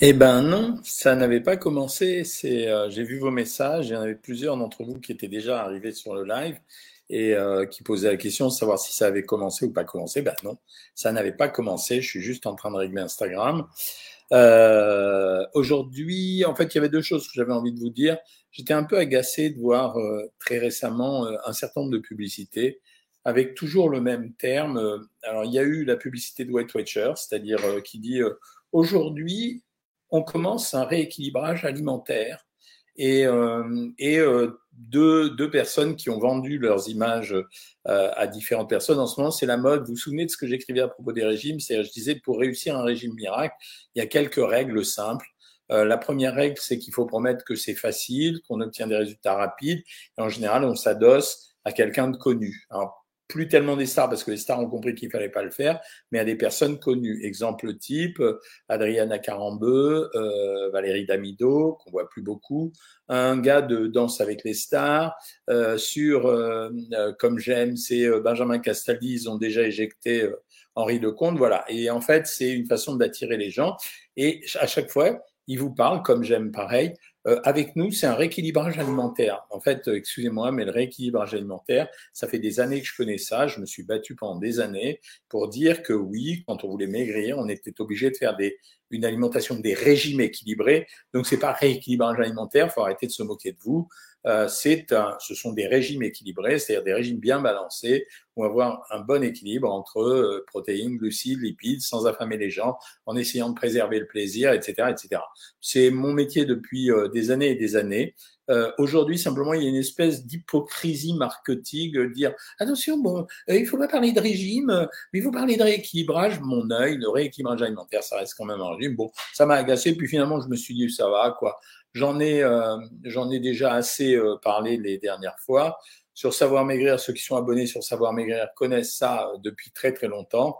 Eh ben non, ça n'avait pas commencé. C'est, euh, j'ai vu vos messages. Il y en avait plusieurs d'entre vous qui étaient déjà arrivés sur le live et euh, qui posaient la question de savoir si ça avait commencé ou pas commencé. Ben non, ça n'avait pas commencé. Je suis juste en train de régler Instagram. Euh, aujourd'hui, en fait, il y avait deux choses que j'avais envie de vous dire. J'étais un peu agacé de voir très récemment un certain nombre de publicités avec toujours le même terme. Alors, il y a eu la publicité de White Watcher, c'est-à-dire qui dit aujourd'hui, on commence un rééquilibrage alimentaire et, euh, et euh, deux, deux, personnes qui ont vendu leurs images euh, à différentes personnes. En ce moment, c'est la mode. Vous vous souvenez de ce que j'écrivais à propos des régimes? C'est, je disais, pour réussir un régime miracle, il y a quelques règles simples. Euh, la première règle, c'est qu'il faut promettre que c'est facile, qu'on obtient des résultats rapides. Et en général, on s'adosse à quelqu'un de connu. Plus tellement des stars parce que les stars ont compris qu'il fallait pas le faire, mais à des personnes connues. Exemple type Adriana Carambeu, euh, Valérie Damido, qu'on voit plus beaucoup, un gars de Danse avec les stars, euh, sur euh, euh comme j'aime, c'est euh, Benjamin Castaldi, ils ont déjà éjecté euh, Henri Lecomte, voilà. Et en fait, c'est une façon d'attirer les gens. Et à chaque fois, ils vous parlent, comme j'aime pareil, euh, avec nous, c'est un rééquilibrage alimentaire. En fait, euh, excusez-moi, mais le rééquilibrage alimentaire, ça fait des années que je connais ça. Je me suis battu pendant des années pour dire que oui, quand on voulait maigrir, on était obligé de faire une alimentation des régimes équilibrés. Donc, c'est pas rééquilibrage alimentaire. Faut arrêter de se moquer de vous. Euh, c'est un, ce sont des régimes équilibrés, c'est-à-dire des régimes bien balancés, où avoir un bon équilibre entre euh, protéines, glucides, lipides, sans affamer les gens, en essayant de préserver le plaisir, etc., etc. C'est mon métier depuis euh, des années et des années. Euh, Aujourd'hui, simplement, il y a une espèce d'hypocrisie marketing, de dire attention, bon, il faut pas parler de régime, mais il faut parler de rééquilibrage. Mon œil, le rééquilibrage alimentaire, ça reste quand même un régime. Bon, ça m'a agacé. Puis finalement, je me suis dit ça va, quoi. J'en ai, euh, j'en ai déjà assez euh, parlé les dernières fois. Sur Savoir Maigrir, ceux qui sont abonnés sur Savoir Maigrir connaissent ça euh, depuis très très longtemps.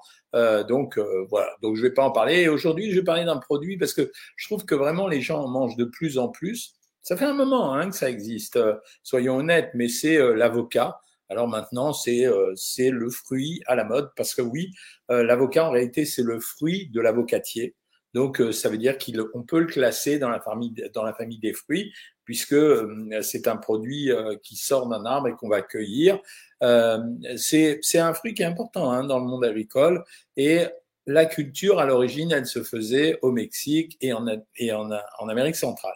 donc voilà, donc je vais pas en parler. Aujourd'hui, je vais parler d'un produit parce que je trouve que vraiment les gens en mangent de plus en plus. Ça fait un moment hein, que ça existe, soyons honnêtes, mais c'est l'avocat. Alors maintenant, c'est c'est le fruit à la mode parce que oui, l'avocat en réalité c'est le fruit de l'avocatier. Donc, euh, ça veut dire qu'on peut le classer dans la famille, dans la famille des fruits, puisque euh, c'est un produit euh, qui sort d'un arbre et qu'on va cueillir. c'est un fruit qui est important hein, dans le monde agricole et la culture, à l'origine, elle se faisait au Mexique et en, et en, en Amérique centrale.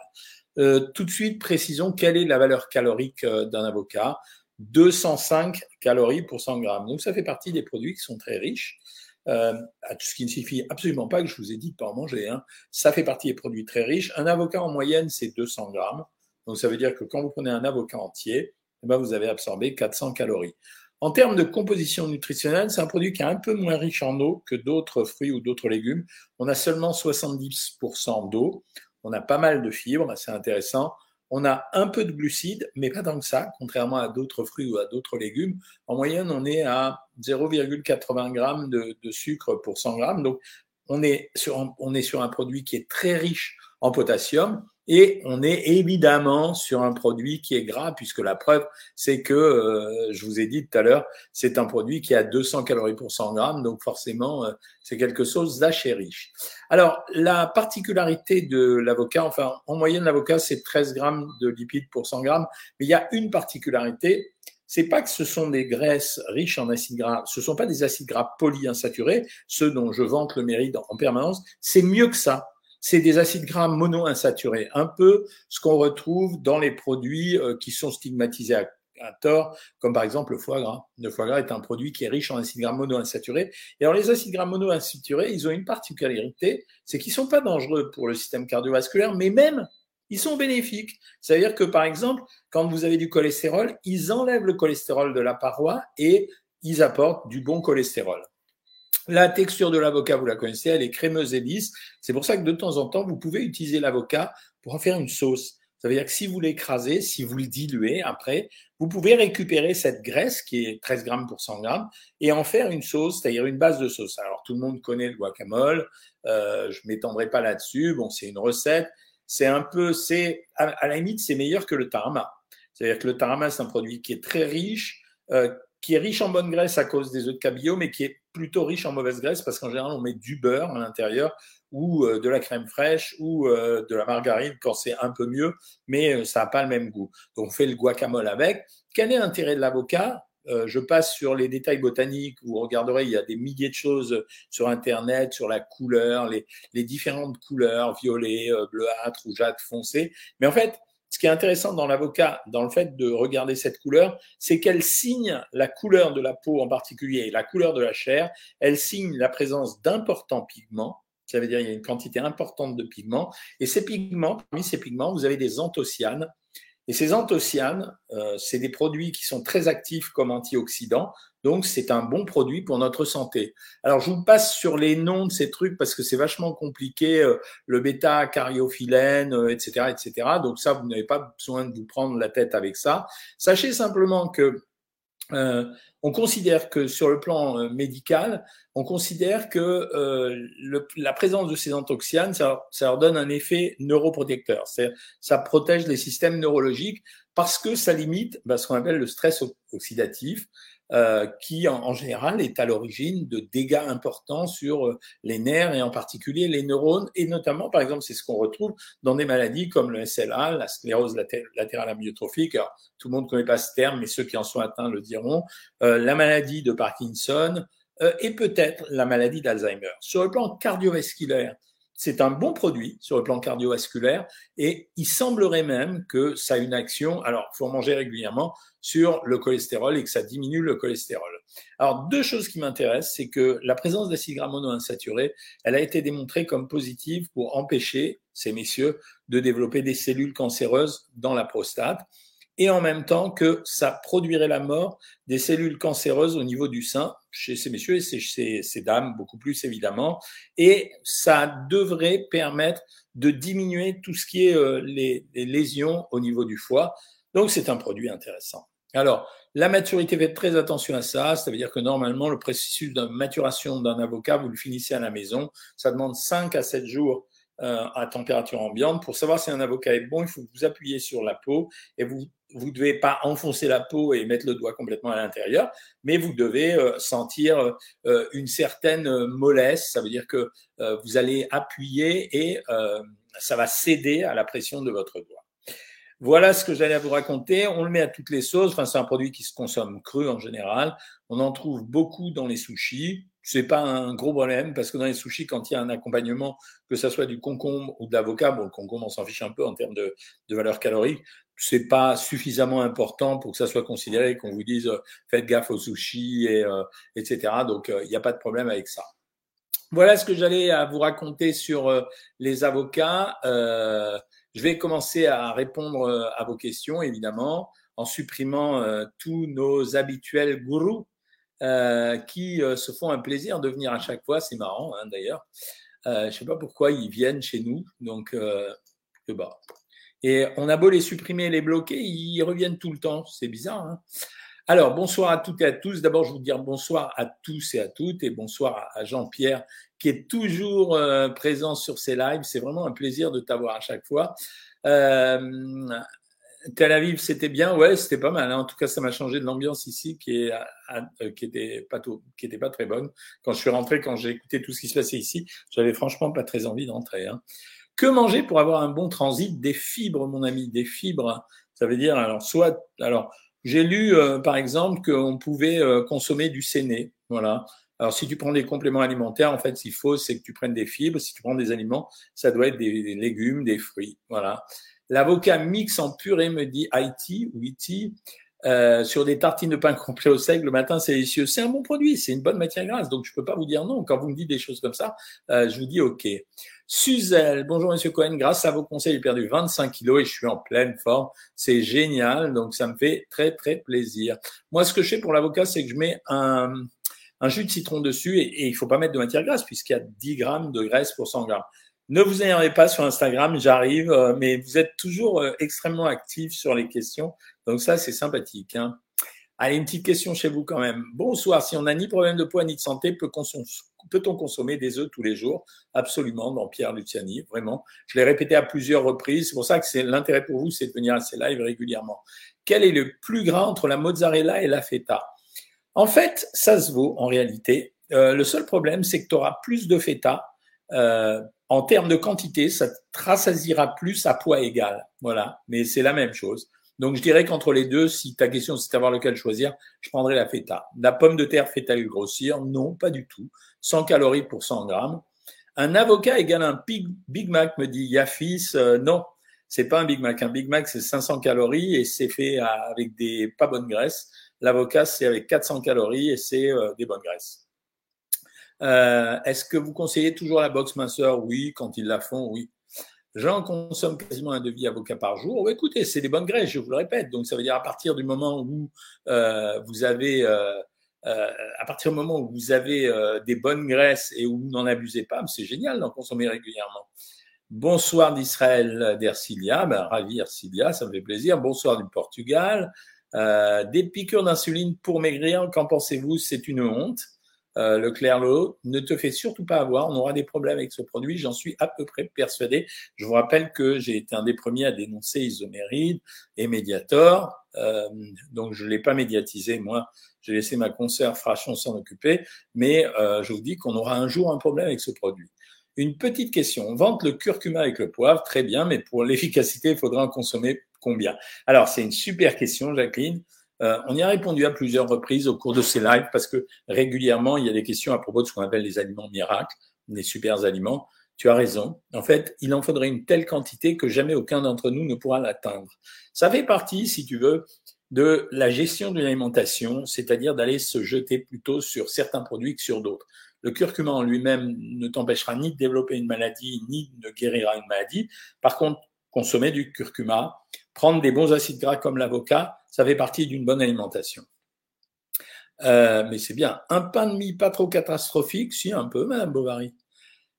Tout de suite, précisons quelle est la valeur calorique d'un avocat. 205 calories pour 100 grammes. Donc, ça fait partie des produits qui sont très riches euh, ce qui ne signifie absolument pas que je vous ai dit de pas en manger. Hein. Ça fait partie des produits très riches. Un avocat en moyenne, c'est 200 grammes. Donc ça veut dire que quand vous prenez un avocat entier, eh ben, vous avez absorbé 400 calories. En termes de composition nutritionnelle, c'est un produit qui est un peu moins riche en eau que d'autres fruits ou d'autres légumes. On a seulement 70% d'eau. On a pas mal de fibres, c'est intéressant. On a un peu de glucides, mais pas tant que ça, contrairement à d'autres fruits ou à d'autres légumes. En moyenne, on est à 0,80 g de, de, sucre pour 100 grammes. Donc, on est sur un produit qui est très riche en potassium et on est évidemment sur un produit qui est gras, puisque la preuve, c'est que, euh, je vous ai dit tout à l'heure, c'est un produit qui a 200 calories pour 100 grammes, donc forcément, euh, c'est quelque chose d'assez riche. Alors, la particularité de l'avocat, enfin, en moyenne, l'avocat, c'est 13 grammes de lipides pour 100 grammes, mais il y a une particularité, c'est pas que ce sont des graisses riches en acides gras, ce sont pas des acides gras polyinsaturés, ceux dont je vante le mérite en permanence, c'est mieux que ça c'est des acides gras monoinsaturés, un peu ce qu'on retrouve dans les produits euh, qui sont stigmatisés à, tort, comme par exemple le foie gras. Le foie gras est un produit qui est riche en acides gras monoinsaturés. Et alors les acides gras monoinsaturés, ils ont une particularité, c'est qu'ils sont pas dangereux pour le système cardiovasculaire, mais même ils sont bénéfiques. C'est-à-dire que par exemple, quand vous avez du cholestérol, ils enlèvent le cholestérol de la paroi et ils apportent du bon cholestérol. La texture de l'avocat, vous la connaissez, elle est crémeuse et lisse. C'est pour ça que de temps en temps, vous pouvez utiliser l'avocat pour en faire une sauce. Ça veut dire que si vous l'écrasez, si vous le diluez après, vous pouvez récupérer cette graisse qui est 13 grammes pour 100 grammes et en faire une sauce, c'est-à-dire une base de sauce. Alors tout le monde connaît le guacamole, euh, je m'étendrai pas là-dessus. Bon, c'est une recette. C'est un peu, c'est à, la limite, c'est meilleur que le tarama. C'est-à-dire que le tarama, c'est un produit qui est très riche, euh, qui est riche en bonne graisse à cause des œufs de cabillaud, mais qui est plutôt riche en mauvaise graisse parce qu'en général, on met du beurre à l'intérieur ou euh, de la crème fraîche ou euh, de la margarine quand c'est un peu mieux, mais euh, ça n'a pas le même goût. Donc, on fait le guacamole avec. Quel est l'intérêt de l'avocat? Je passe sur les détails botaniques, vous regarderez, il y a des milliers de choses sur Internet, sur la couleur, les, les différentes couleurs, violet, bleuâtre, rougeâtre, foncé. Mais en fait, ce qui est intéressant dans l'avocat, dans le fait de regarder cette couleur, c'est qu'elle signe la couleur de la peau en particulier et la couleur de la chair. Elle signe la présence d'importants pigments. Ça veut dire qu'il y a une quantité importante de pigments. Et ces pigments, parmi ces pigments, vous avez des anthocyanes et ces anthocyanes, euh, c'est des produits qui sont très actifs comme antioxydants, donc c'est un bon produit pour notre santé. Alors je vous passe sur les noms de ces trucs parce que c'est vachement compliqué, euh, le bêta-cariophyllène, euh, etc., etc. Donc ça, vous n'avez pas besoin de vous prendre la tête avec ça. Sachez simplement que euh, on considère que sur le plan euh, médical, on considère que euh, le, la présence de ces anthocyanes, ça, ça, leur donne un effet neuroprotecteur. Ça protège les systèmes neurologiques parce que ça limite bah, ce qu'on appelle le stress oxydatif. Euh, qui en, général est à l'origine de dégâts importants sur euh, les nerfs et en particulier les neurones et notamment par exemple c'est ce qu'on retrouve dans des maladies comme le SLA, la sclérose latérale amyotrophique. Alors, tout le monde ne connaît pas ce terme mais ceux qui en sont atteints le diront. Euh, la maladie de Parkinson et peut-être la maladie d'Alzheimer. Sur le plan cardiovasculaire, c'est un bon produit sur le plan cardiovasculaire et il semblerait même que ça a une action, alors il faut manger régulièrement, sur le cholestérol et que ça diminue le cholestérol. Alors deux choses qui m'intéressent, c'est que la présence d'acides gras monoinsaturés, elle a été démontrée comme positive pour empêcher ces messieurs de développer des cellules cancéreuses dans la prostate et en même temps que ça produirait la mort des cellules cancéreuses au niveau du sein chez ces messieurs et chez ces dames, beaucoup plus évidemment. Et ça devrait permettre de diminuer tout ce qui est euh, les, lésions au niveau du foie. Donc c'est un produit intéressant. Alors, la maturité, faites très attention à ça. Ça veut dire que normalement, le processus de maturation d'un avocat, vous le finissez à la maison. Ça demande 5 à 7 jours euh, à température ambiante. Pour savoir si un avocat est bon, il faut vous appuyer sur la peau et vous vous devez pas enfoncer la peau et mettre le doigt complètement à l'intérieur, mais vous devez euh, sentir euh, une certaine mollesse. Ça veut dire que vous allez appuyer et ça va céder à la pression de votre doigt. Voilà ce que j'allais vous raconter. On le met à toutes les sauces. Enfin, c'est un produit qui se consomme cru en général. On en trouve beaucoup dans les sushis c'est pas un gros problème parce que dans les sushis, quand il y a un accompagnement, que ça soit du concombre ou de l'avocat, bon, le concombre, on s'en fiche un peu en termes de, de valeur calorique, c'est pas suffisamment important pour que ça soit considéré qu'on vous dise euh, faites gaffe aux sushis et euh, etc. Donc euh, il n'y a pas de problème avec ça. Voilà ce que j'allais à vous raconter sur les avocats. je vais commencer à répondre à vos questions évidemment en supprimant tous nos habituels gourous euh, qui euh, se font un plaisir de venir à chaque fois. C'est marrant hein, d'ailleurs. Euh, je sais pas pourquoi ils viennent chez nous. Donc, euh, bah. Et on a beau les supprimer les bloquer, ils reviennent tout le temps. C'est bizarre. Hein alors, bonsoir à toutes et à tous. D'abord, je vous dire bonsoir à tous et à toutes et bonsoir à Jean-Pierre qui est toujours présent sur ces lives. C'est vraiment un plaisir de t'avoir à chaque fois. Euh, Tel Aviv, c'était bien, ouais, c'était pas mal. Hein. En tout cas, ça m'a changé de l'ambiance ici, qui est, euh, était pas tout, qui était pas très bonne. Quand je suis rentré, quand j'ai écouté tout ce qui se passait ici, j'avais franchement pas très envie d'entrer. Hein. Que manger pour avoir un bon transit Des fibres, mon ami, des fibres. Ça veut dire, alors, soit, alors, j'ai lu, euh, par exemple, qu'on pouvait euh, consommer du séné. Voilà. Alors, si tu prends des compléments alimentaires, en fait, qu'il faut, c'est que tu prennes des fibres. Si tu prends des aliments, ça doit être des légumes, des fruits. Voilà. L'avocat mixe en purée, me dit Haïti ou Iti, euh, sur des tartines de pain complet au seigle le matin, c'est délicieux. C'est un bon produit, c'est une bonne matière grasse, donc je peux pas vous dire non. Quand vous me dites des choses comme ça, euh, je vous dis OK. Suzel, bonjour Monsieur Cohen, grâce à vos conseils, j'ai perdu 25 kilos et je suis en pleine forme. C'est génial, donc ça me fait très très plaisir. Moi, ce que je fais pour l'avocat, c'est que je mets un, jus de citron dessus et, et il faut pas mettre de matière grasse puisqu'il y a 10 grammes de graisse pour 100 grammes. Ne vous énervez pas sur Instagram, j'arrive, euh, mais vous êtes toujours euh, extrêmement actif sur les questions. Donc ça, c'est sympathique. Hein. Allez, une petite question chez vous quand même. Bonsoir, si on n'a ni problème de poids ni de santé, peut-on consommer des œufs tous les jours? Absolument, dans Pierre Luciani, vraiment. Je l'ai répété à plusieurs reprises. C'est pour ça que c'est l'intérêt pour vous, c'est de venir à ces lives régulièrement. Quel est le plus grand entre la mozzarella et la feta? En fait, ça se vaut en réalité. Euh, le seul problème, c'est que tu auras plus de feta. Euh, en termes de quantité, ça te rassasiera plus à poids égal. Voilà, mais c'est la même chose. Donc je dirais qu'entre les deux, si ta question c'est d'avoir lequel choisir, je prendrais la feta. La pomme de terre fait-elle grossir Non, pas du tout. 100 calories pour 100 grammes. Un avocat égale un Big, Mac, me dit Yafis. Euh, non, c'est pas un Big Mac. Un Big Mac, c'est 500 calories et c'est fait avec des pas bonnes graisses. L'avocat, c'est avec 400 calories et c'est euh, des bonnes graisses. Euh, Est-ce que vous conseillez toujours la boxe minceur? Oui, quand ils la font, oui. J'en consomme quasiment un demi avocat par jour. écoutez, c'est des bonnes graisses, je vous le répète. Donc, ça veut dire à partir du moment où euh, vous avez, euh, euh, à partir du moment où vous avez euh, des bonnes graisses et où vous n'en abusez pas, c'est génial d'en consommer régulièrement. Bonsoir d'Israël, d'Ercilia. Ben, ravi Ercilia, ça me fait plaisir. Bonsoir du Portugal. Euh, des piqûres d'insuline pour maigrir, qu'en pensez-vous? C'est une honte. Euh, le Clairlot, ne te fais surtout pas avoir, on aura des problèmes avec ce produit, j'en suis à peu près persuadé. Je vous rappelle que j'ai été un des premiers à dénoncer Isoméride et Mediator, euh, donc je ne l'ai pas médiatisé, moi, j'ai laissé ma conserve Frachon s'en occuper, mais euh, je vous dis qu'on aura un jour un problème avec ce produit. Une petite question, on vante le curcuma avec le poivre, très bien, mais pour l'efficacité, il faudra en consommer combien? Alors, c'est une super question, Jacqueline. Euh, on y a répondu à plusieurs reprises au cours de ces lives parce que régulièrement, il y a des questions à propos de ce qu'on appelle les aliments miracles, les super aliments. Tu as raison. En fait, il en faudrait une telle quantité que jamais aucun d'entre nous ne pourra l'atteindre. Ça fait partie, si tu veux, de la gestion d'une alimentation, c'est-à-dire d'aller se jeter plutôt sur certains produits que sur d'autres. Le curcuma en lui-même ne t'empêchera ni de développer une maladie, ni de guérira une maladie. Par contre, consommer du curcuma, prendre des bons acides gras comme l'avocat, ça fait partie d'une bonne alimentation. Euh, mais c'est bien. Un pain de mie pas trop catastrophique, si un peu, Madame Bovary.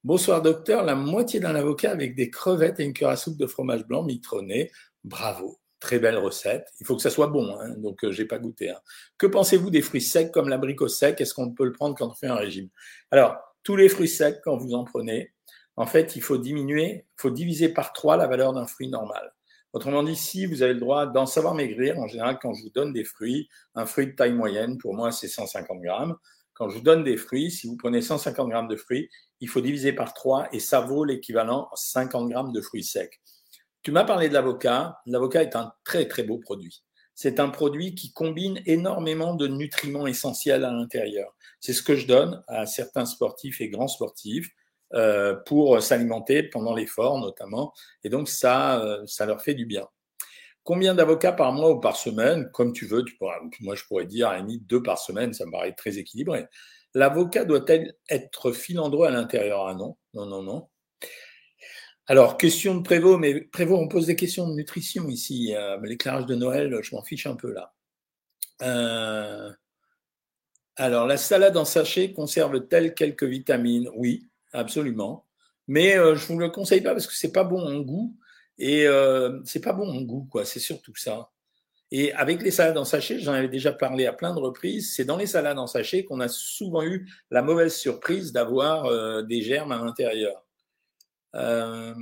Bonsoir docteur, la moitié d'un avocat avec des crevettes et une cuillère à soupe de fromage blanc mitronné. Bravo, très belle recette. Il faut que ça soit bon, hein, donc euh, j'ai pas goûté. Hein. Que pensez-vous des fruits secs comme l'abricot sec? Est-ce qu'on peut le prendre quand on fait un régime? Alors, tous les fruits secs, quand vous en prenez, en fait, il faut diminuer, faut diviser par trois la valeur d'un fruit normal. Autrement dit, si vous avez le droit d'en savoir maigrir, en général, quand je vous donne des fruits, un fruit de taille moyenne, pour moi, c'est 150 grammes. Quand je vous donne des fruits, si vous prenez 150 grammes de fruits, il faut diviser par 3 et ça vaut l'équivalent 50 grammes de fruits secs. Tu m'as parlé de l'avocat. L'avocat est un très, très beau produit. C'est un produit qui combine énormément de nutriments essentiels à l'intérieur. C'est ce que je donne à certains sportifs et grands sportifs. Euh, pour s'alimenter pendant l'effort notamment. Et donc ça, euh, ça leur fait du bien. Combien d'avocats par mois ou par semaine? Comme tu veux, moi je pourrais dire à limite deux par semaine, ça me paraît très équilibré. L'avocat doit-elle être filandreux à l'intérieur? Ah non, non, non, non. Alors, question de Prévost, mais Prévost, on pose des questions de nutrition ici. Euh, l'éclairage de Noël, je m'en fiche un peu là. alors, la salade en sachet conserve-t-elle quelques vitamines? Oui, absolument. Mais euh, je vous le conseille pas parce que c'est pas bon en goût et euh, c'est pas bon en goût quoi. C'est surtout ça. Et avec les salades en sachet, j'en avais déjà parlé à plein de reprises. C'est dans les salades en sachet qu'on a souvent eu la mauvaise surprise d'avoir euh, des germes à l'intérieur. Euh,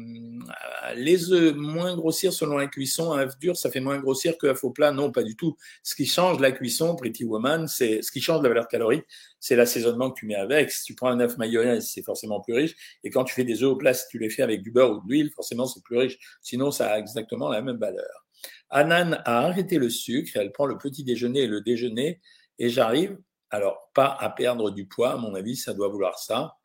les œufs moins grossir selon la cuisson, un œuf dur, ça fait moins grossir qu'un faux plat. Non, pas du tout. Ce qui change la cuisson, Pretty Woman, c'est ce qui change la valeur calorique, c'est l'assaisonnement que tu mets avec. Si tu prends un œuf mayonnaise, c'est forcément plus riche. Et quand tu fais des œufs au plat, si tu les fais avec du beurre ou de l'huile, forcément c'est plus riche. Sinon, ça a exactement la même valeur. Anan a arrêté le sucre, elle prend le petit déjeuner et le déjeuner, et j'arrive, alors pas à perdre du poids, à mon avis, ça doit vouloir ça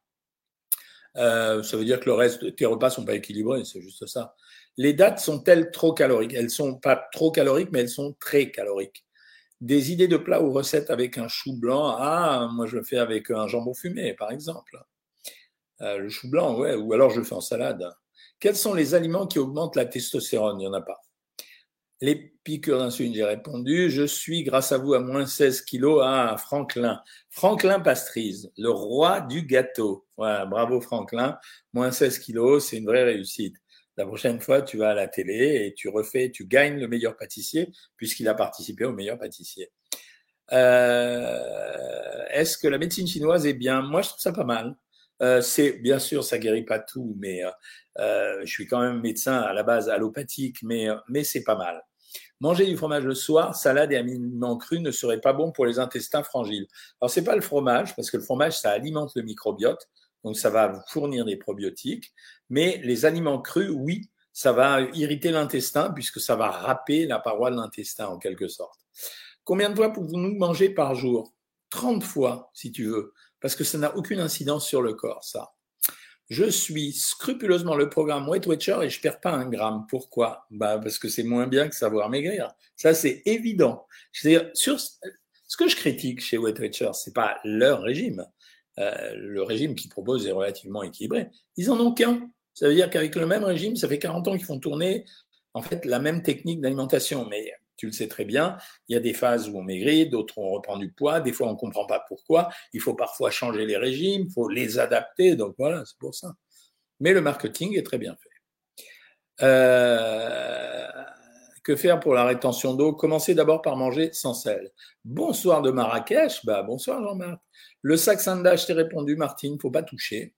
euh, ça veut dire que le reste tes repas sont pas équilibrés, c'est juste ça. Les dates sont-elles trop caloriques? Elles sont pas trop caloriques, mais elles sont très caloriques. Des idées de plats ou recettes avec un chou blanc? Ah, moi je le fais avec un jambon fumé, par exemple. Euh, le chou blanc, ouais, ou alors je le fais en salade. Quels sont les aliments qui augmentent la testostérone? Il n'y en a pas. Les piqûres d'insuline, j'ai répondu. Je suis, grâce à vous, à moins 16 kilos à Franklin. Franklin Pastrise, le roi du gâteau. Voilà, bravo Franklin. Moins 16 kilos, c'est une vraie réussite. La prochaine fois, tu vas à la télé et tu refais, tu gagnes le meilleur pâtissier puisqu'il a participé au meilleur pâtissier. Euh, Est-ce que la médecine chinoise est bien? Moi, je trouve ça pas mal. Euh, c'est bien sûr, ça guérit pas tout, mais euh, euh, je suis quand même médecin à la base allopathique, mais mais c'est pas mal. Manger du fromage le soir, salade et aliments crus ne serait pas bon pour les intestins frangiles. Alors, c'est pas le fromage, parce que le fromage, ça alimente le microbiote, donc ça va vous fournir des probiotiques. Mais les aliments crus, oui, ça va irriter l'intestin, puisque ça va râper la paroi de l'intestin, en quelque sorte. Combien de fois pouvons-nous manger par jour? 30 fois, si tu veux, parce que ça n'a aucune incidence sur le corps, ça. Je suis scrupuleusement le programme Weight Watcher et je perds pas un gramme. Pourquoi? Bah Parce que c'est moins bien que savoir maigrir. Ça, c'est évident. C'est-à-dire, sur ce que je critique chez Weight Watcher, c'est pas leur régime. Euh, le régime qu'ils proposent est relativement équilibré. Ils en ont qu'un. Ça veut dire qu'avec le même régime, ça fait 40 ans qu'ils font tourner en fait la même technique d'alimentation. Mais tu le sais très bien, il y a des phases où on maigrit, d'autres où on reprend du poids, des fois on ne comprend pas pourquoi, il faut parfois changer les régimes, il faut les adapter, donc voilà, c'est pour ça. Mais le marketing est très bien fait. Euh, que faire pour la rétention d'eau? Commencez d'abord par manger sans sel. Bonsoir de Marrakech, bah bonsoir Jean-Marc. Le sac je t'ai répondu, Martine, faut pas toucher.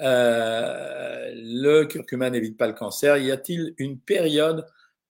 Euh, le curcuma n'évite pas le cancer. Y a-t-il une période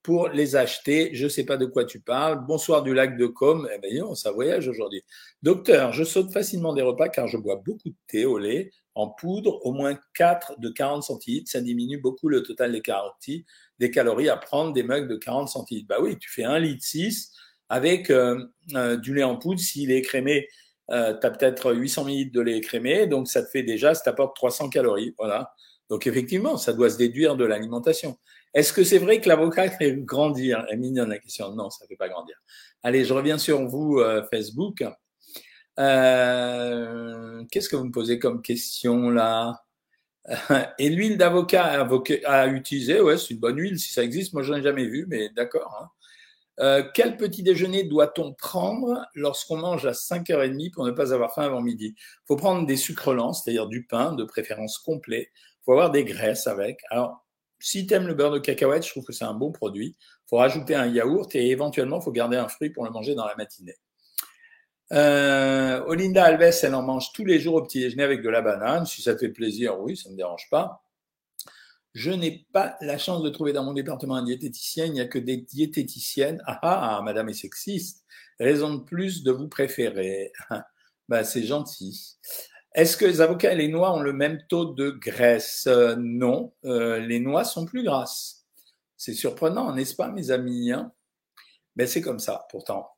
pour les acheter. Je ne sais pas de quoi tu parles. Bonsoir du lac de Com. Eh bien, ça voyage aujourd'hui. Docteur, je saute facilement des repas car je bois beaucoup de thé au lait en poudre, au moins 4 de 40 centilitres. Ça diminue beaucoup le total des calories, des calories à prendre des mugs de 40 centilitres. Bah oui, tu fais 1 litre 6 avec euh, euh, du lait en poudre. S'il est écrémé, euh, tu as peut-être 800 ml de lait écrémé. Donc, ça te fait déjà, ça t'apporte 300 calories. Voilà. Donc, effectivement, ça doit se déduire de l'alimentation. Est-ce que c'est vrai que l'avocat fait grandir? Elle est mignonne la question. Non, ça ne fait pas grandir. Allez, je reviens sur vous, euh, Facebook. Euh, qu'est-ce que vous me posez comme question là? Et l'huile d'avocat à, utiliser, ouais, c'est une bonne huile si ça existe. Moi, je n'en ai jamais vu, mais d'accord. Hein. Euh, quel petit déjeuner doit-on prendre lorsqu'on mange à 5h30 pour ne pas avoir faim avant midi? Il faut prendre des sucres lents, c'est-à-dire du pain, de préférence complet. Il faut avoir des graisses avec. Alors, si tu aimes le beurre de cacahuète, je trouve que c'est un bon produit. Il faut rajouter un yaourt et éventuellement, il faut garder un fruit pour le manger dans la matinée. Euh, Olinda Alves, elle en mange tous les jours au petit déjeuner avec de la banane. Si ça fait plaisir, oui, ça ne me dérange pas. Je n'ai pas la chance de trouver dans mon département un diététicien. Il n'y a que des diététiciennes. Ah, ah, ah madame est sexiste. Raison de plus de vous préférer. bah, c'est gentil. Est-ce que les avocats et les noix ont le même taux de graisse? Euh, Non, euh, les noix sont plus grasses. C'est surprenant, n'est-ce pas, mes amis hein? Mais c'est comme ça, pourtant.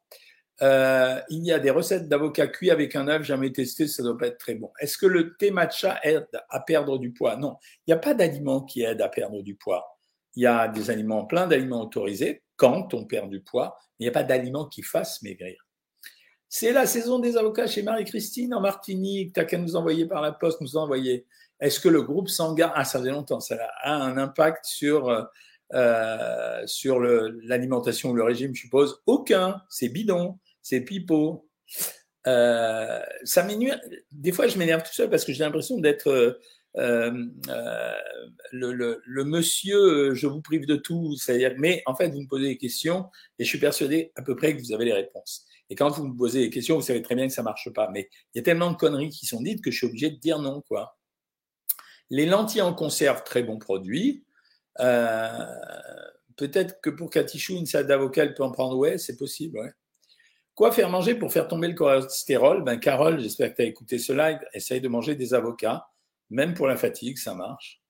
Euh, il y a des recettes d'avocats cuits avec un œuf, jamais testé, ça doit pas être très bon. Est-ce que le thé matcha aide à perdre du poids? Non, il n'y a pas d'aliments qui aident à perdre du poids. Il y a des aliments, plein d'aliments autorisés quand on perd du poids, mais il n'y a pas d'aliments qui fassent maigrir. C'est la saison des avocats chez Marie-Christine en Martinique. T'as qu'à nous envoyer par la poste, nous envoyer. Est-ce que le groupe sanguin, ah ça faisait longtemps, ça a un impact sur euh, l'alimentation ou le régime, je suppose? Aucun. C'est bidon, c'est pipeau. Euh, ça m'énerve. Des fois, je m'énerve tout seul parce que j'ai l'impression d'être euh, le, monsieur, je vous prive de tout. Mais en fait, vous me posez des questions et je suis persuadé à peu près que vous avez les réponses. Et quand vous me posez des questions, vous savez très bien que ça marche pas. Mais il y a tellement de conneries qui sont dites que je suis obligé de dire non, quoi. Les lentilles en conserve, très bon produit. Euh, peut-être que pour Katichou, une salade d'avocat, elle peut en prendre. Ouais, c'est possible. Quoi faire manger pour faire tomber le cholestérol? Ben, Carole, j'espère que tu as écouté ce live. Essaye de manger des avocats. Même pour la fatigue, ça marche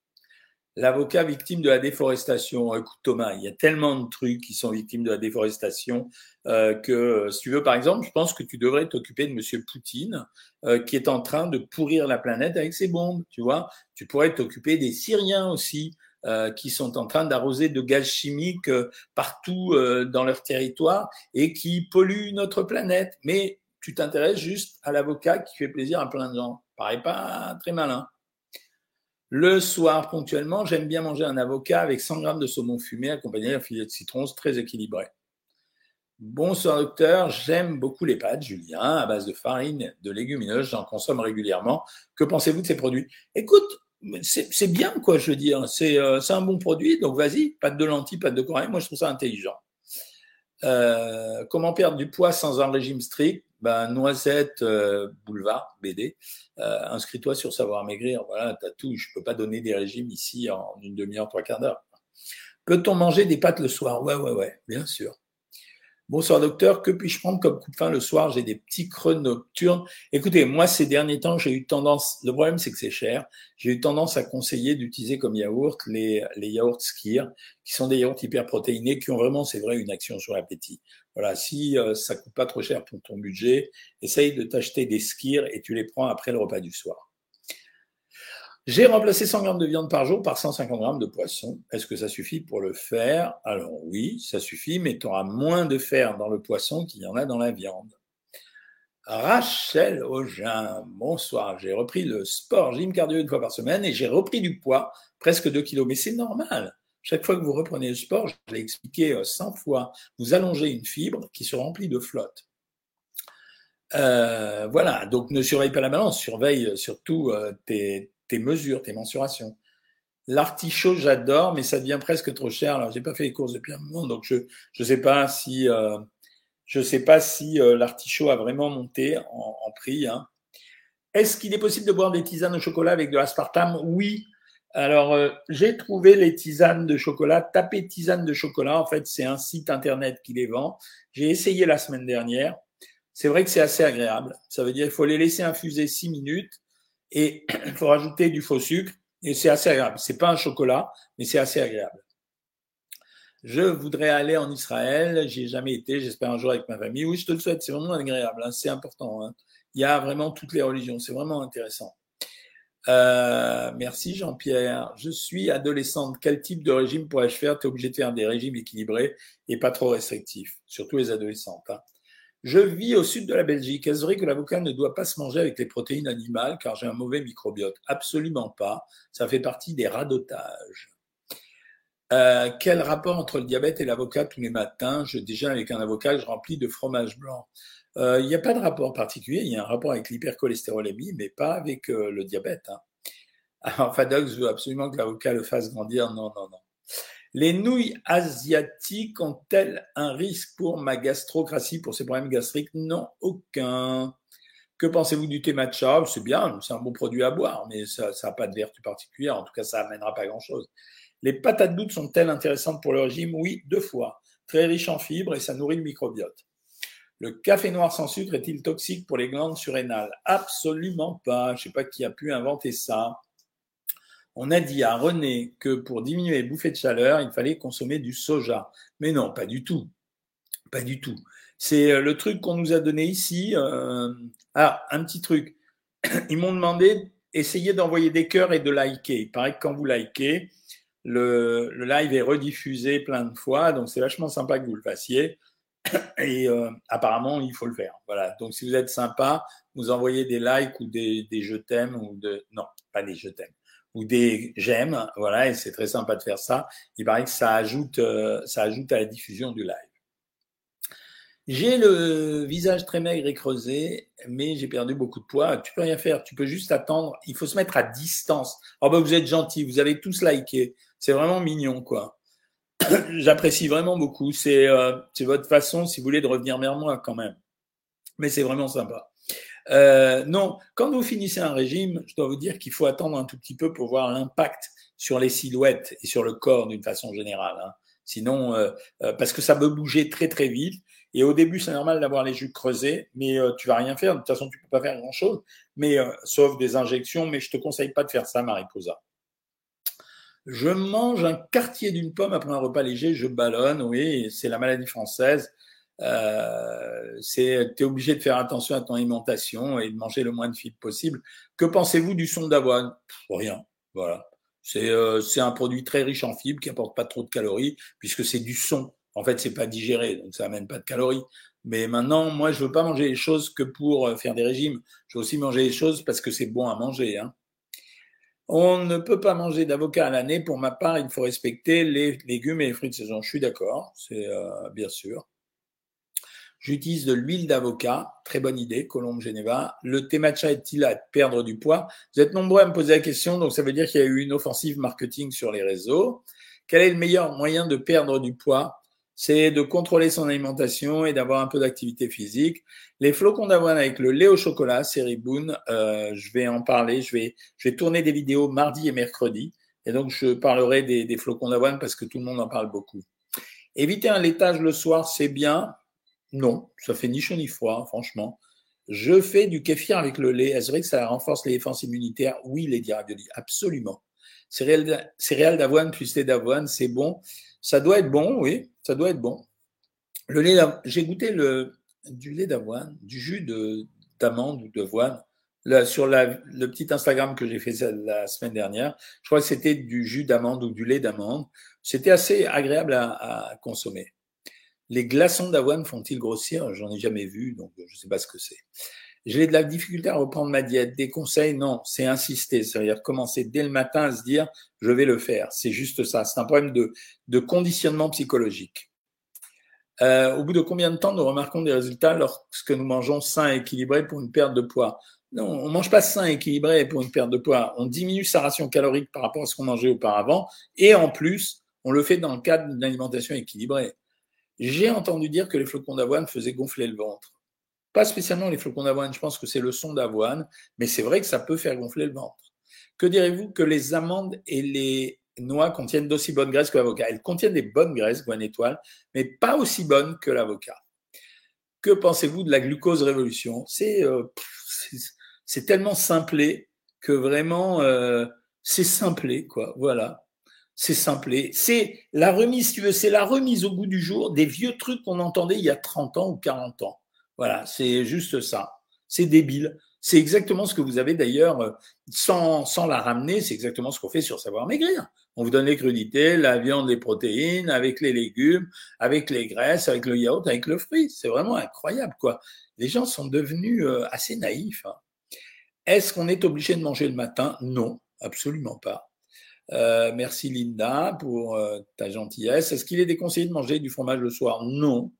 l'avocat victime de la déforestation. Écoute Thomas, il y a tellement de trucs qui sont victimes de la déforestation euh, que, si tu veux, par exemple, je pense que tu devrais t'occuper de Monsieur Poutine, euh, qui est en train de pourrir la planète avec ses bombes. Tu vois, tu pourrais t'occuper des Syriens aussi. Euh, qui sont en train d'arroser de gaz chimiques euh, partout euh, dans leur territoire et qui polluent notre planète. Mais tu t'intéresses juste à l'avocat qui fait plaisir à plein de gens. Paraît pas très malin. Le soir, ponctuellement, j'aime bien manger un avocat avec 100 grammes de saumon fumé accompagné d'un filet de citron, très équilibré. Bonsoir docteur, j'aime beaucoup les pâtes, Julien, à base de farine, de légumineuses, j'en consomme régulièrement. Que pensez-vous de ces produits? Écoute, c'est bien, quoi, je veux dire. Euh, c'est un bon produit, donc vas-y, pâte de lentilles, pâte de corail, moi je trouve ça intelligent. Euh, comment perdre du poids sans un régime strict? Ben, Noisette euh, Boulevard, BD, euh, inscris-toi sur Savoir Maigrir. Voilà, t'as tout. Je peux pas donner des régimes ici en une demi-heure, trois quarts d'heure. Peut-on manger des pâtes le soir? Ouais, ouais, ouais, bien sûr. Bonsoir docteur, que puis-je prendre comme coup de faim le soir? J'ai des petits creux nocturnes. Écoutez, moi ces derniers temps, j'ai eu tendance, le problème c'est que c'est cher, j'ai eu tendance à conseiller d'utiliser comme yaourt les, les yaourts Skir, qui sont des yaourts hyperprotéinés, qui ont vraiment, c'est vrai, une action sur l'appétit. Voilà, si euh, ça coûte pas trop cher pour ton budget, essaye de t'acheter des Skir et tu les prends après le repas du soir. J'ai remplacé 100 grammes de viande par jour par 150 grammes de poisson. Est-ce que ça suffit pour le faire? Alors oui, ça suffit, mais tu auras moins de fer dans le poisson qu'il y en a dans la viande. Rachel Augin, bonsoir. J'ai repris le sport gym cardio une fois par semaine et j'ai repris du poids, presque 2 kilos. Mais c'est normal. Chaque fois que vous reprenez le sport, je l'ai expliqué 100 euh, fois, vous allongez une fibre qui se remplit de flotte. Euh, voilà, donc ne surveille pas la balance, surveille surtout euh, tes, tes mesures, tes mensurations. L'artichaut, j'adore, mais ça devient presque trop cher. Alors, j'ai pas fait les courses depuis un moment, donc je je sais pas si euh, je sais pas si euh, l'artichaut a vraiment monté en, en prix. Hein. Est-ce qu'il est possible de boire des tisanes au chocolat avec de l'aspartame? Oui. Alors, euh, j'ai trouvé les tisanes de chocolat. Tapez tisanes de chocolat. En fait, c'est un site internet qui les vend. J'ai essayé la semaine dernière. C'est vrai que c'est assez agréable. Ça veut dire qu'il faut les laisser infuser six minutes et il faut rajouter du faux sucre et c'est assez agréable. C'est pas un chocolat, mais c'est assez agréable. Je voudrais aller en Israël. J'y ai jamais été. J'espère un jour avec ma famille. Oui, je te le souhaite. C'est vraiment agréable. Hein. C'est important. Hein. Il y a vraiment toutes les religions. C'est vraiment intéressant. Euh, merci Jean-Pierre. Je suis adolescente. Quel type de régime pourrais-je faire? Tu es obligé de faire des régimes équilibrés et pas trop restrictifs, surtout les adolescentes. Hein. Je vis au sud de la Belgique. Est-ce vrai que l'avocat ne doit pas se manger avec les protéines animales? Car j'ai un mauvais microbiote Absolument pas. Ça fait partie des radotages. Euh, quel rapport entre le diabète et l'avocat tous les matins? Je déjeune avec un avocat je remplis de fromage blanc. Euh, il n'y a pas de rapport particulier. Il y a un rapport avec l'hypercholestérolémie, mais pas avec euh, le diabète. Hein. Alors, Fadox veut absolument que l'avocat le fasse grandir. Non, non, non. Les nouilles asiatiques ont-elles un risque pour ma gastrocratie, pour ces problèmes gastriques Non, aucun. Que pensez-vous du thé matcha? C'est bien, c'est un bon produit à boire, mais ça n'a pas de vertu particulière. En tout cas, ça amènera pas grand-chose. Les patates douces sont-elles intéressantes pour le régime? Oui, deux fois. Très riche en fibres et ça nourrit le microbiote. Le café noir sans sucre est-il toxique pour les glandes surrénales? Absolument pas. Je ne sais pas qui a pu inventer ça on a dit à René que pour diminuer les bouffées de chaleur, il fallait consommer du soja. Mais non, pas du tout. Pas du tout. C'est euh, le truc qu'on nous a donné ici. Euh, ah, un petit truc. Ils m'ont demandé essayez d'envoyer des cœurs et de liker. Il paraît que quand vous likez, le, live est rediffusé plein de fois, donc c'est vachement sympa que vous le fassiez. Et euh, apparemment, il faut le faire. Voilà. Donc, si vous êtes sympa, vous envoyez des likes ou des, des je t'aime ou de non, pas des je t'aime ou des j'aime, voilà, et c'est très sympa de faire ça. Il paraît que ça ajoute, euh, ça ajoute à la diffusion du live. J'ai le visage très maigre et creusé, mais j'ai perdu beaucoup de poids. Tu peux rien faire, tu peux juste attendre. Il faut se mettre à distance. Oh ben vous êtes gentil, vous avez tous liké. C'est vraiment mignon, quoi. J'apprécie vraiment beaucoup. C'est euh, votre façon, si vous voulez, de revenir vers moi quand même. Mais c'est vraiment sympa. Euh, non, quand vous finissez un régime, je dois vous dire qu'il faut attendre un tout petit peu pour voir l'impact sur les silhouettes et sur le corps d'une façon générale. Hein. Sinon, euh, euh, parce que ça peut bouger très très vite. Et au début, c'est normal d'avoir les jus creusés, mais tu vas rien faire. De toute façon, tu peux pas faire grand chose, mais sauf des injections. Mais je te conseille pas de faire ça, Mariposa. Je mange un quartier d'une pomme après un repas léger, je ballonne. Oui, c'est la maladie française. Euh, c'est tu es obligé de faire attention à ton alimentation et de manger le moins de fibres possible. Que pensez-vous du son d'avoine? Rien. Voilà. C'est euh, un produit très riche en fibres qui apporte pas trop de calories puisque c'est du son. En fait, c'est pas digéré, donc ça amène pas de calories. Mais maintenant, moi, je veux pas manger les choses que pour euh, faire des régimes. Je veux aussi manger les choses parce que c'est bon à manger. Hein. On ne peut pas manger d'avocat à l'année. Pour ma part, il faut respecter les légumes et les fruits de saison. Je suis d'accord, c'est euh, bien sûr. J'utilise de l'huile d'avocat. Très bonne idée, Colombe Geneva. Le thé matcha est-il à perdre du poids? Vous êtes nombreux à me poser la question, donc ça veut dire qu'il y a eu une offensive marketing sur les réseaux. Quel est le meilleur moyen de perdre du poids? C'est de contrôler son alimentation et d'avoir un peu d'activité physique. Les flocons d'avoine avec le lait au chocolat, série Boone, euh, je vais en parler. Je vais, je vais tourner des vidéos mardi et mercredi. Et donc, je parlerai des, des flocons d'avoine parce que tout le monde en parle beaucoup. Éviter un laitage le soir, c'est bien. Non, ça fait ni chaud ni froid, franchement. Je fais du kéfir avec le lait. Est-ce vrai que ça renforce les défenses immunitaires Oui, les Ravioli, absolument. Céréales d'avoine plus lait d'avoine, c'est bon. Ça doit être bon, oui, ça doit être bon. Le lait, j'ai goûté le, du lait d'avoine, du jus d'amande ou d'avoine. sur le petit Instagram que j'ai fait la semaine dernière, je crois que c'était du jus d'amande ou du lait d'amande. C'était assez agréable à consommer. Les glaçons d'avoine font-ils grossir? J'en ai jamais vu, donc je ne sais pas ce que c'est. J'ai de la difficulté à reprendre ma diète. Des conseils? Non, c'est insister. C'est-à-dire commencer dès le matin à se dire je vais le faire. C'est juste ça. C'est un problème de, conditionnement psychologique. Euh, au bout de combien de temps nous remarquons des résultats lorsque nous mangeons sain et équilibré pour une perte de poids? Non, on ne mange pas sain et équilibré pour une perte de poids. On diminue sa ration calorique par rapport à ce qu'on mangeait auparavant. Et en plus, on le fait dans le cadre d'une alimentation équilibrée. J'ai entendu dire que les flocons d'avoine faisaient gonfler le ventre. Pas spécialement les flocons d'avoine, je pense que c'est le son d'avoine, mais c'est vrai que ça peut faire gonfler le ventre. Que direz-vous que les amandes et les noix contiennent d'aussi bonnes graisses que l'avocat? Elles contiennent des bonnes graisses, Gwen Étoile, mais pas aussi bonnes que l'avocat. Que pensez-vous de la glucose révolution? Euh, C'est tellement simplé que vraiment euh, c'est simplé, quoi. Voilà c'est simplé. C'est la remise, tu veux, c'est la remise au goût du jour des vieux trucs qu'on entendait il y a 30 ans ou 40 ans. Voilà, c'est juste ça. C'est débile. C'est exactement ce que vous avez d'ailleurs, euh, sans, sans la ramener, c'est exactement ce qu'on fait sur Savoir Maigrir. On vous donne les crudités, la viande, les protéines, avec les légumes, avec les graisses, avec le yaourt, avec le fruit. C'est vraiment incroyable, quoi. Les gens sont devenus euh, assez naïfs. Hein. Est-ce qu'on est obligé de manger le matin? Non, absolument pas. Euh, merci Linda pour euh, ta gentillesse. Est-ce qu'il est déconseillé de manger du fromage le soir? Non.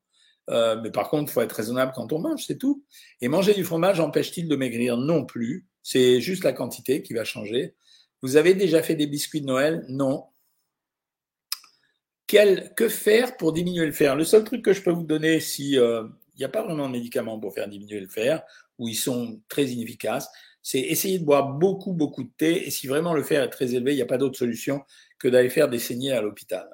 Euh, mais par contre, il faut être raisonnable quand on mange, c'est tout. Et manger du fromage empêche-t-il de maigrir? Non plus. C'est juste la quantité qui va changer. Vous avez déjà fait des biscuits de Noël? Non. Quel, que faire pour diminuer le fer? Le seul truc que je peux vous donner, si il n'y a pas vraiment de médicaments pour faire diminuer le fer, ou ils sont très inefficaces, c'est essayer de boire beaucoup, beaucoup de thé. Et si vraiment le fer est très élevé, il n'y a pas d'autre solution que d'aller faire des saignées à l'hôpital.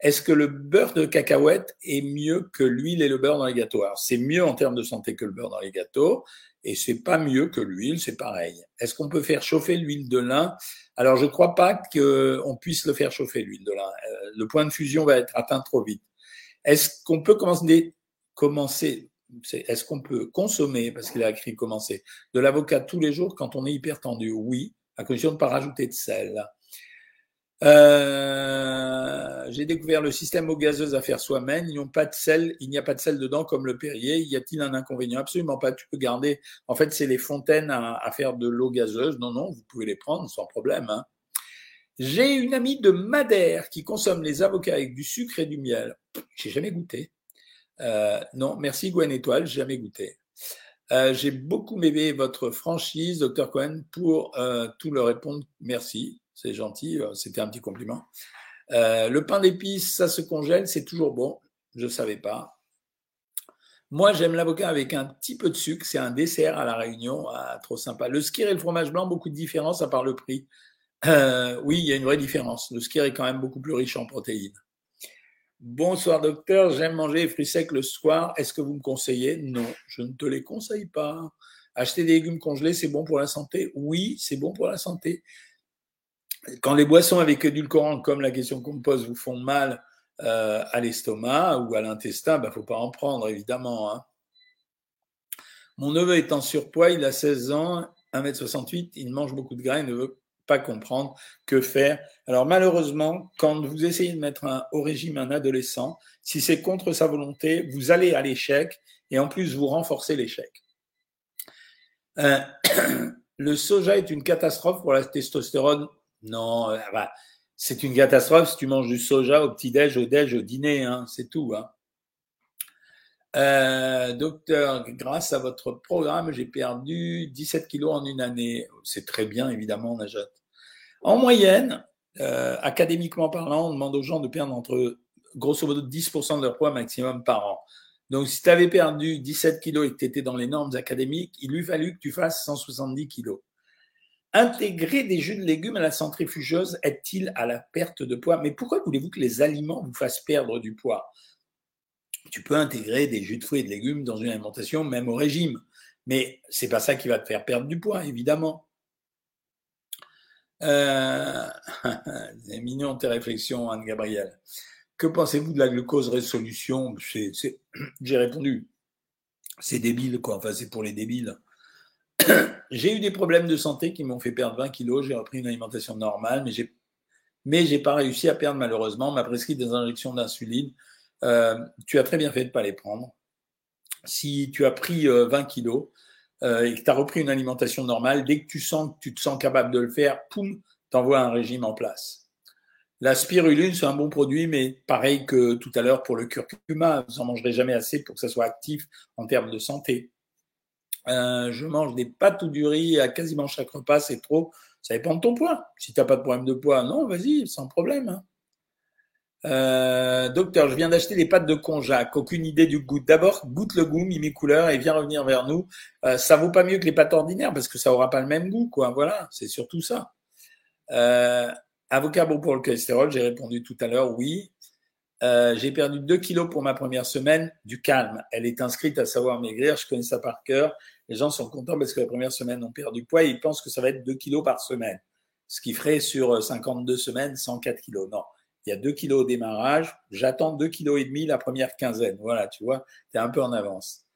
Est-ce que le beurre de cacahuète est mieux que l'huile et le beurre dans les gâteaux? C'est mieux en termes de santé que le beurre dans les gâteaux, et c'est pas mieux que l'huile, c'est pareil. Est-ce qu'on peut faire chauffer l'huile de lin? Alors, je ne crois pas qu'on puisse le faire chauffer l'huile de lin. Euh, le point de fusion va être atteint trop vite. Est-ce qu'on peut commencer est-ce qu'on peut consommer, parce qu'il a écrit commencer, de l'avocat tous les jours quand on est hyper tendu? Oui, à condition de ne pas rajouter de sel. Euh, j'ai découvert le système eau gazeuse à faire soi-même. Il n'y a pas de sel dedans comme le Perrier. Y a-t-il un inconvénient? Absolument pas. Tu peux garder. En fait, c'est les fontaines à, faire de l'eau gazeuse. Non, non, vous pouvez les prendre sans problème. Hein. J'ai une amie de Madère qui consomme les avocats avec du sucre et du miel. J'ai jamais goûté. Euh, non, merci Gwen Étoile, jamais goûté. Euh, j'ai beaucoup aimé votre franchise, Dr Cohen, pour euh, tout le répondre. Merci, c'est gentil, c'était un petit compliment. le pain d'épices, ça se congèle, c'est toujours bon. Je ne savais pas. Moi, j'aime l'avocat avec un petit peu de sucre. C'est un dessert à la Réunion, ah, trop sympa. Le skir et le fromage blanc, beaucoup de différence à part le prix. oui, il y a une vraie différence. Le skir est quand même beaucoup plus riche en protéines. Bonsoir docteur, j'aime manger les fruits secs le soir. Est-ce que vous me conseillez? Non, je ne te les conseille pas. Acheter des légumes congelés, c'est bon pour la santé? Oui, c'est bon pour la santé. Quand les boissons avec édulcorants, comme la question qu'on me pose, vous font mal euh, à l'estomac ou à l'intestin, il bah, ne faut pas en prendre, évidemment. Hein. Mon neveu est en surpoids, il a 16 ans, 1m68, il mange beaucoup de grains, il ne veut pas comprendre que faire. Alors malheureusement, quand vous essayez de mettre un, au régime un adolescent, si c'est contre sa volonté, vous allez à l'échec et en plus vous renforcez l'échec. Euh, le soja est une catastrophe pour la testostérone Non, euh, bah, c'est une catastrophe si tu manges du soja au petit-déj, au déj, au dîner, hein, c'est tout. Hein. Euh, docteur, grâce à votre programme, j'ai perdu 17 kilos en une année. C'est très bien, évidemment, Najat. En moyenne, euh, académiquement parlant, on demande aux gens de perdre entre grosso modo 10% de leur poids maximum par an. Donc, si tu avais perdu 17 kilos et que tu étais dans les normes académiques, il lui fallu que tu fasses 170 kilos. Intégrer des jus de légumes à la centrifugeuse aide-t-il à la perte de poids? Mais pourquoi voulez-vous que les aliments vous fassent perdre du poids? Tu peux intégrer des jus de fruits et de légumes dans une alimentation, même au régime. Mais c'est pas ça qui va te faire perdre du poids, évidemment. Euh... c'est mignon tes réflexions, Anne-Gabrielle. Que pensez-vous de la glucose résolution? J'ai répondu. C'est débile, quoi. Enfin, c'est pour les débiles. j'ai eu des problèmes de santé qui m'ont fait perdre 20 kilos. J'ai repris une alimentation normale, mais j'ai mais pas réussi à perdre malheureusement. m'a prescrit des injections d'insuline. Euh, tu as très bien fait de pas les prendre. Si tu as pris 20 euh, kilos euh, et que tu as repris une alimentation normale, dès que tu sens que tu te sens capable de le faire, poum, t'envoies un régime en place. La spiruline, c'est un bon produit, mais pareil que tout à l'heure pour le curcuma, vous n'en mangerez jamais assez pour que ça soit actif en termes de santé. Euh, je mange des pâtes ou du riz à quasiment chaque repas, c'est trop. Ça dépend de ton poids. Si tu n'as pas de problème de poids, non, vas-y, sans problème. Hein. Euh, docteur, je viens d'acheter les pâtes de conjac. Aucune idée du goût. D'abord, goûte le goût, mimi couleur et viens revenir vers nous. Euh, ça vaut pas mieux que les pâtes ordinaires parce que ça aura pas le même goût, quoi. Voilà, c'est surtout ça. Euh, avocat bon pour le cholestérol, j'ai répondu tout à l'heure, oui. Euh, j'ai perdu 2 kilos pour ma première semaine, du calme. Elle est inscrite à savoir maigrir, je connais ça par cœur. Les gens sont contents parce que la première semaine, on perd du poids et ils pensent que ça va être 2 kilos par semaine. Ce qui ferait sur 52 semaines 104 kilos. Non, il y a 2 kilos au démarrage. J'attends 2 kilos et demi la première quinzaine. Voilà, tu vois, tu es un peu en avance.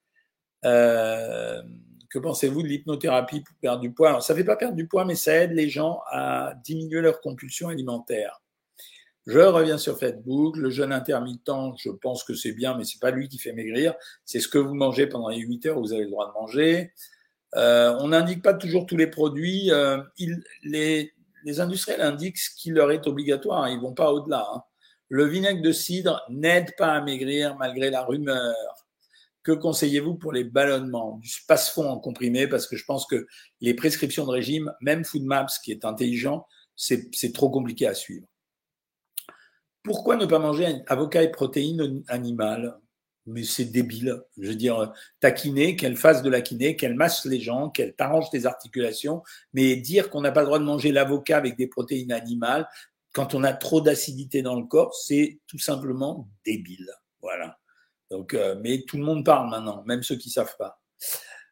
Euh, que pensez-vous de l'hypnothérapie pour perdre du poids? Alors, Ça ne fait pas perdre du poids, mais ça aide les gens à diminuer leur compulsion alimentaire. Je reviens sur Facebook. Le jeûne intermittent, je pense que c'est bien, mais c'est pas lui qui fait maigrir. C'est ce que vous mangez pendant les 8 heures, vous avez le droit de manger. Euh, on n'indique pas toujours tous les produits. Euh, les, industriels indiquent ce qui leur est obligatoire. Ils vont pas au-delà. Hein. Le vinaigre de cidre n'aide pas à maigrir malgré la rumeur. Que conseillez-vous pour les ballonnements? Du space-fond en comprimé, parce que je pense que les prescriptions de régime, même Foodmaps, qui est intelligent, c'est trop compliqué à suivre. Pourquoi ne pas manger avocat et protéines animales? Mais c'est débile. Je veux dire, taquiner, qu'elle fasse de la kiné, qu'elle masse les gens, qu'elle t'arrange tes articulations, mais dire qu'on n'a pas le droit de manger l'avocat avec des protéines animales, quand on a trop d'acidité dans le corps, c'est tout simplement débile. Voilà. Donc, euh, mais tout le monde parle maintenant, même ceux qui savent pas.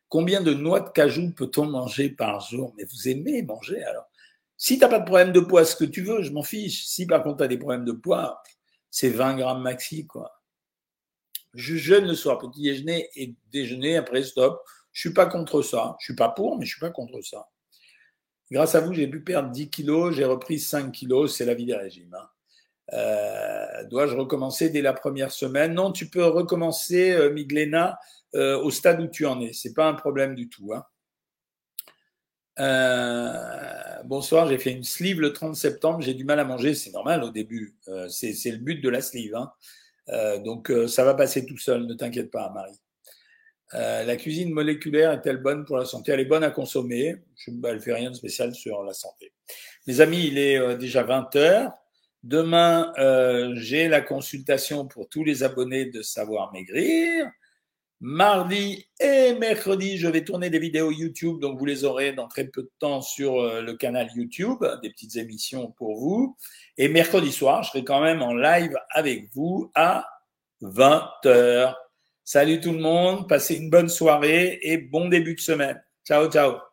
Combien de noix de cajou peut-on manger par jour? Mais vous aimez manger alors si tu n'as pas de problème de poids, ce que tu veux, je m'en fiche. Si par contre tu as des problèmes de poids, c'est 20 grammes maxi. quoi. Je jeûne le soir, petit déjeuner et déjeuner, après stop. Je suis pas contre ça. Je suis pas pour, mais je suis pas contre ça. Grâce à vous, j'ai pu perdre 10 kilos, j'ai repris 5 kilos, c'est la vie des régimes. Hein. Euh, dois-je recommencer dès la première semaine? Non, tu peux recommencer, euh, Miglena, euh, au stade où tu en es. C'est pas un problème du tout. Hein. Euh, bonsoir, j'ai fait une sleeve le 30 septembre, j'ai du mal à manger, c'est normal au début, c'est le but de la sleeve. Hein. Euh, donc ça va passer tout seul, ne t'inquiète pas Marie. la cuisine moléculaire est-elle bonne pour la santé? Elle est bonne à consommer, je, bah, ne fait rien de spécial sur la santé. Mes amis, il est déjà 20 heures. Demain, j'ai la consultation pour tous les abonnés de Savoir Maigrir. Mardi et mercredi, je vais tourner des vidéos YouTube, donc vous les aurez dans très peu de temps sur euh, le canal YouTube, des petites émissions pour vous. Et mercredi soir, je serai quand même en live avec vous à 20h. Salut tout le monde, passez une bonne soirée et bon début de semaine. Ciao, ciao.